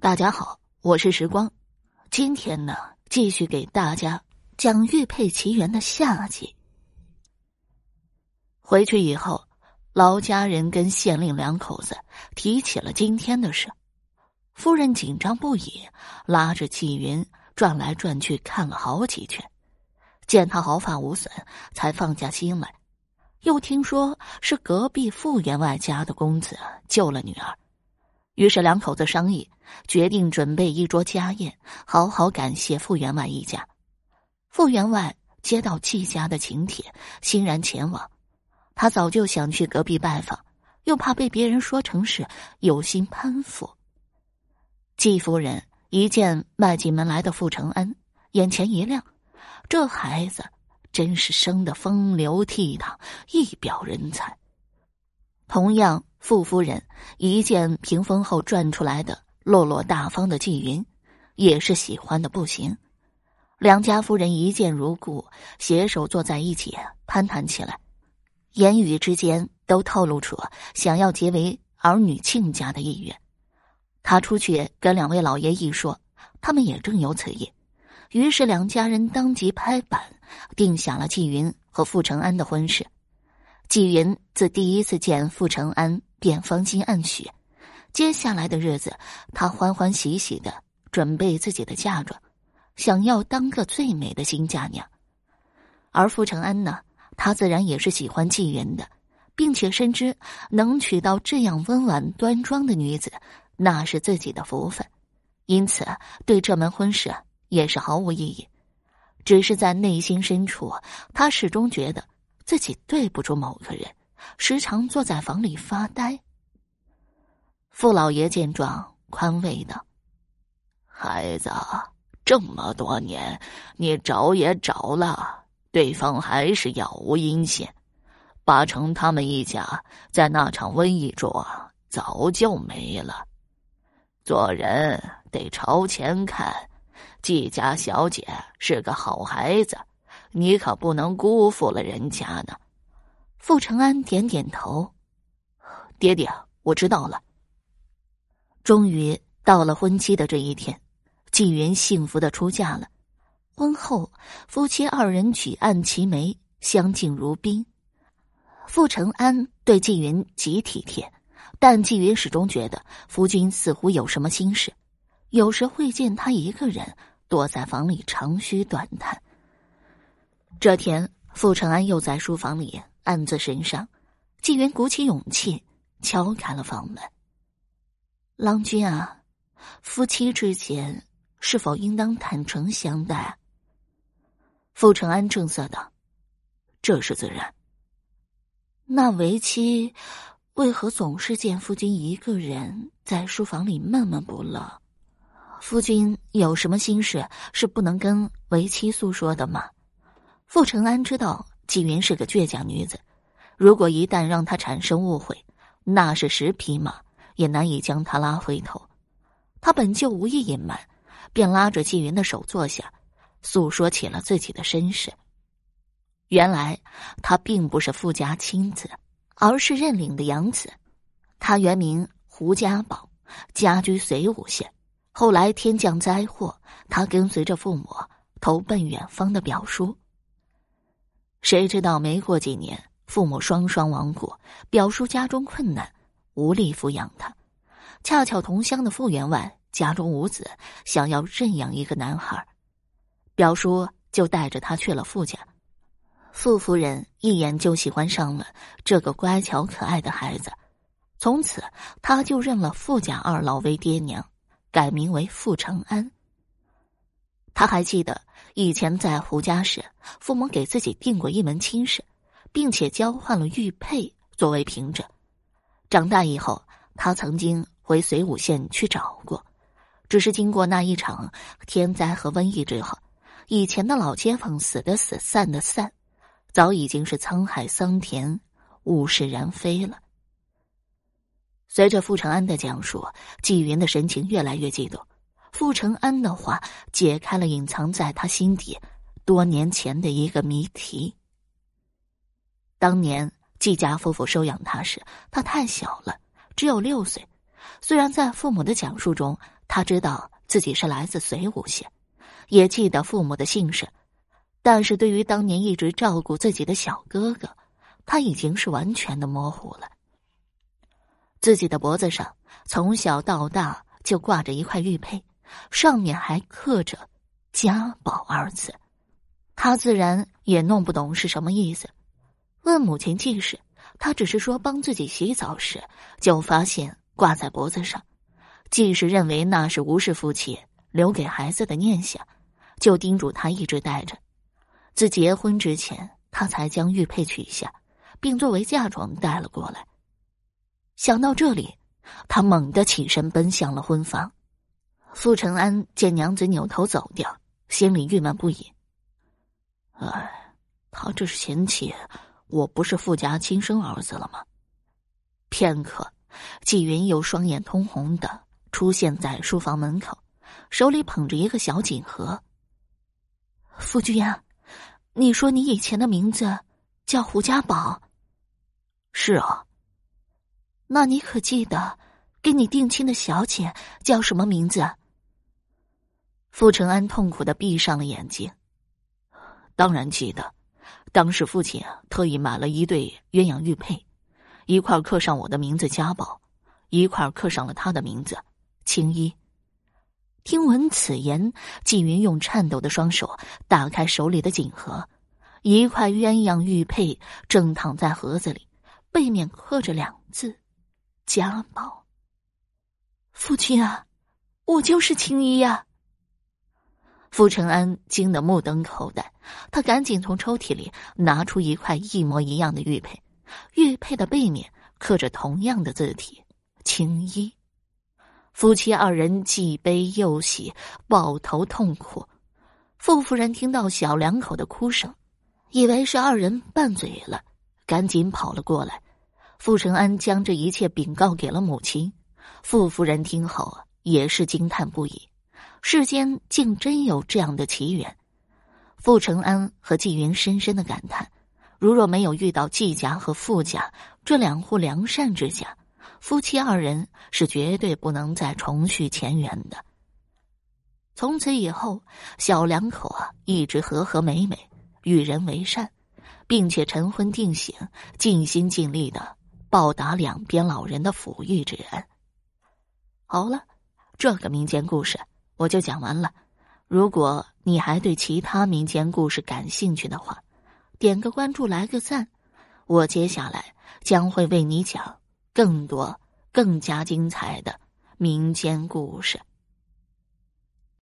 大家好，我是时光。今天呢，继续给大家讲《玉佩奇缘》的下集。回去以后，劳家人跟县令两口子提起了今天的事。夫人紧张不已，拉着纪云转来转去看了好几圈，见他毫发无损，才放下心来。又听说是隔壁傅员外家的公子救了女儿。于是两口子商议，决定准备一桌家宴，好好感谢傅员外一家。傅员外接到季家的请帖，欣然前往。他早就想去隔壁拜访，又怕被别人说成是有心攀附。季夫人一见迈进门来的傅承恩，眼前一亮，这孩子真是生得风流倜傥，一表人才。同样。傅夫人一见屏风后转出来的落落大方的纪云，也是喜欢的不行。两家夫人一见如故，携手坐在一起攀谈起来，言语之间都透露出想要结为儿女亲家的意愿。他出去跟两位老爷一说，他们也正有此意，于是两家人当即拍板，定下了纪云和傅承安的婚事。纪云自第一次见傅承安。便芳心暗许，接下来的日子，他欢欢喜喜的准备自己的嫁妆，想要当个最美的新嫁娘。而傅承安呢，他自然也是喜欢纪云的，并且深知能娶到这样温婉端庄的女子，那是自己的福分，因此对这门婚事也是毫无异议。只是在内心深处，他始终觉得自己对不住某个人。时常坐在房里发呆。傅老爷见状，宽慰道：“孩子，这么多年，你找也找了，对方还是杳无音信。八成他们一家在那场瘟疫中早就没了。做人得朝前看，季家小姐是个好孩子，你可不能辜负了人家呢。”傅承安点点头，爹爹，我知道了。终于到了婚期的这一天，纪云幸福的出嫁了。婚后，夫妻二人举案齐眉，相敬如宾。傅承安对纪云极体贴，但纪云始终觉得夫君似乎有什么心事，有时会见他一个人躲在房里长吁短叹。这天，傅承安又在书房里。暗自神伤，纪元鼓起勇气敲开了房门。郎君啊，夫妻之间是否应当坦诚相待？傅承安正色道：“这是自然。”那为妻为何总是见夫君一个人在书房里闷闷不乐？夫君有什么心事是不能跟为妻诉说的吗？傅承安知道。纪云是个倔强女子，如果一旦让她产生误会，那是十匹马也难以将她拉回头。他本就无意隐瞒，便拉着纪云的手坐下，诉说起了自己的身世。原来他并不是富家亲子，而是认领的养子。他原名胡家宝，家居随武县。后来天降灾祸，他跟随着父母投奔远方的表叔。谁知道没过几年，父母双双亡故，表叔家中困难，无力抚养他。恰巧同乡的傅员外家中无子，想要认养一个男孩，表叔就带着他去了傅家。傅夫人一眼就喜欢上了这个乖巧可爱的孩子，从此他就认了傅家二老为爹娘，改名为傅承安。他还记得以前在胡家时，父母给自己定过一门亲事，并且交换了玉佩作为凭证。长大以后，他曾经回随武县去找过，只是经过那一场天灾和瘟疫之后，以前的老街坊死的死，散的散，早已经是沧海桑田，物是人非了。随着傅承安的讲述，纪云的神情越来越激动。傅承安的话解开了隐藏在他心底多年前的一个谜题。当年季家夫妇收养他时，他太小了，只有六岁。虽然在父母的讲述中，他知道自己是来自随武县，也记得父母的姓氏，但是对于当年一直照顾自己的小哥哥，他已经是完全的模糊了。自己的脖子上从小到大就挂着一块玉佩，上面还刻着“家宝”二字，他自然也弄不懂是什么意思。问母亲记事，他只是说帮自己洗澡时就发现挂在脖子上，季氏认为那是吴氏夫妻留给孩子的念想，就叮嘱他一直带着。自结婚之前，他才将玉佩取下，并作为嫁妆带了过来。想到这里，他猛地起身奔向了婚房。傅承安见娘子扭头走掉，心里郁闷不已。哎，他这是嫌弃我不是傅家亲生儿子了吗？片刻，纪云又双眼通红的出现在书房门口，手里捧着一个小锦盒。夫君啊，你说你以前的名字叫胡家宝？是啊。那你可记得，给你定亲的小姐叫什么名字？傅承安痛苦的闭上了眼睛。当然记得，当时父亲特意买了一对鸳鸯玉佩，一块刻上我的名字家宝，一块刻上了他的名字青衣。听闻此言，纪云用颤抖的双手打开手里的锦盒，一块鸳鸯玉佩正躺在盒子里，背面刻着两字。家宝，父亲啊，我就是青衣呀！傅承安惊得目瞪口呆，他赶紧从抽屉里拿出一块一模一样的玉佩，玉佩的背面刻着同样的字体“青衣”。夫妻二人既悲又喜，抱头痛哭。傅夫人听到小两口的哭声，以为是二人拌嘴了，赶紧跑了过来。傅承安将这一切禀告给了母亲，傅夫人听后也是惊叹不已。世间竟真有这样的奇缘。傅承安和纪云深深的感叹：如若没有遇到纪家和傅家这两户良善之家，夫妻二人是绝对不能再重续前缘的。从此以后，小两口啊一直和和美美，与人为善，并且晨昏定省，尽心尽力的。报答两边老人的抚育之恩。好了，这个民间故事我就讲完了。如果你还对其他民间故事感兴趣的话，点个关注，来个赞，我接下来将会为你讲更多、更加精彩的民间故事。